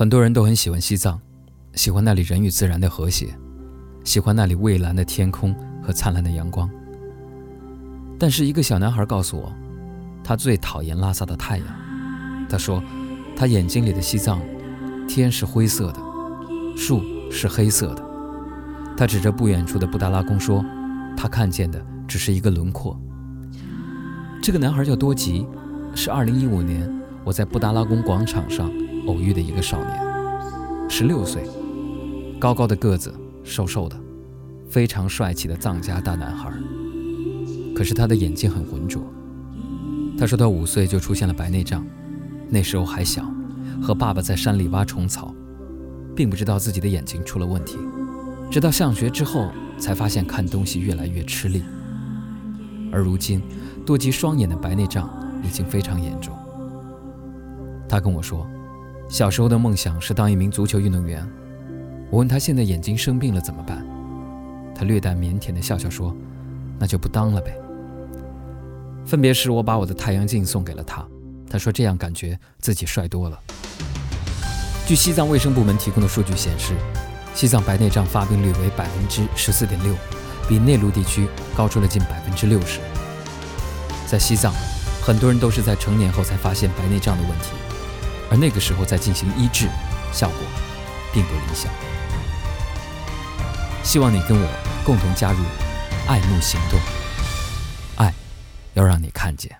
很多人都很喜欢西藏，喜欢那里人与自然的和谐，喜欢那里蔚蓝的天空和灿烂的阳光。但是，一个小男孩告诉我，他最讨厌拉萨的太阳。他说，他眼睛里的西藏，天是灰色的，树是黑色的。他指着不远处的布达拉宫说，他看见的只是一个轮廓。这个男孩叫多吉，是2015年我在布达拉宫广场上。偶遇的一个少年，十六岁，高高的个子，瘦瘦的，非常帅气的藏家大男孩。可是他的眼睛很浑浊。他说他五岁就出现了白内障，那时候还小，和爸爸在山里挖虫草，并不知道自己的眼睛出了问题，直到上学之后才发现看东西越来越吃力。而如今，多吉双眼的白内障已经非常严重。他跟我说。小时候的梦想是当一名足球运动员。我问他现在眼睛生病了怎么办，他略带腼腆的笑笑说：“那就不当了呗。”分别时，我把我的太阳镜送给了他，他说这样感觉自己帅多了。据西藏卫生部门提供的数据显示，西藏白内障发病率为百分之十四点六，比内陆地区高出了近百分之六十。在西藏，很多人都是在成年后才发现白内障的问题。而那个时候再进行医治，效果并不理想。希望你跟我共同加入爱慕行动，爱要让你看见。